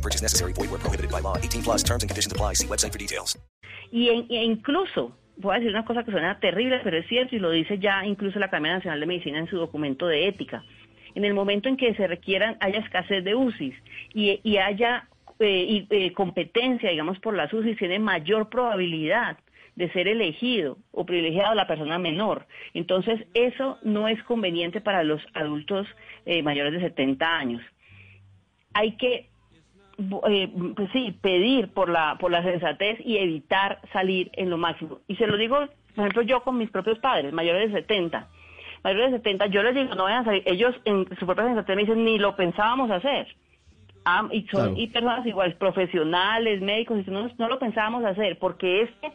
No purchase necessary. Void where prohibited by law. 18 plus terms and conditions apply. See website for details. Y, incluso, voy a decir una cosa que suena terrible, pero es cierto y lo dice ya incluso la Academia Nacional de Medicina en su documento de ética. En el momento en que se requieran, haya escasez de UCIs y, haya eh, eh, competencia, digamos, por las UCIs, tiene mayor probabilidad de ser elegido o privilegiado la persona menor. Entonces, eso no es conveniente para los adultos eh, mayores de 70 años. Hay que eh, pues sí, pedir por la, por la sensatez y evitar salir en lo máximo. Y se lo digo, por ejemplo, yo con mis propios padres, mayores de 70. Mayores de 70, yo les digo, no vayan a salir. Ellos en su propia sensatez me dicen, ni lo pensábamos hacer. Ah, y son Claro. y personas iguales, profesionales, médicos, y no, no lo pensábamos hacer, porque este,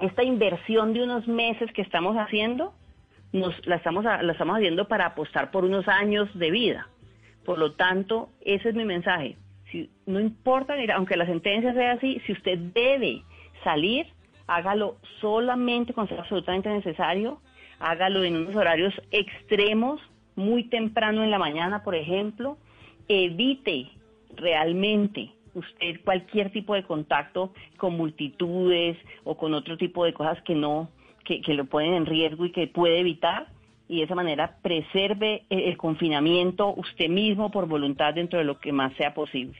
esta inversión de unos meses que estamos haciendo, nos, la, estamos, a- la estamos haciendo para apostar por unos años de vida. Por lo tanto, ese es mi mensaje. Si, no importa, aunque la sentencia sea así, si usted debe salir, hágalo solamente cuando sea absolutamente necesario, hágalo en unos horarios extremos, muy temprano en la mañana, por ejemplo, evite realmente usted cualquier tipo de contacto con multitudes o con otro tipo de cosas que no, que, que lo ponen en riesgo y que puede evitar y de esa manera preserve el, el confinamiento usted mismo por voluntad dentro de lo que más sea posible.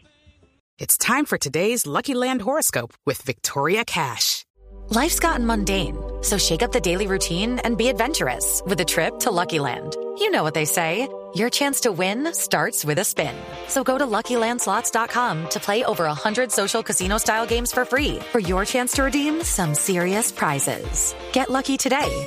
It's time for today's Lucky Land horoscope with Victoria Cash. Life's gotten mundane, so shake up the daily routine and be adventurous with a trip to Lucky Land. You know what they say your chance to win starts with a spin. So go to luckylandslots.com to play over 100 social casino style games for free for your chance to redeem some serious prizes. Get lucky today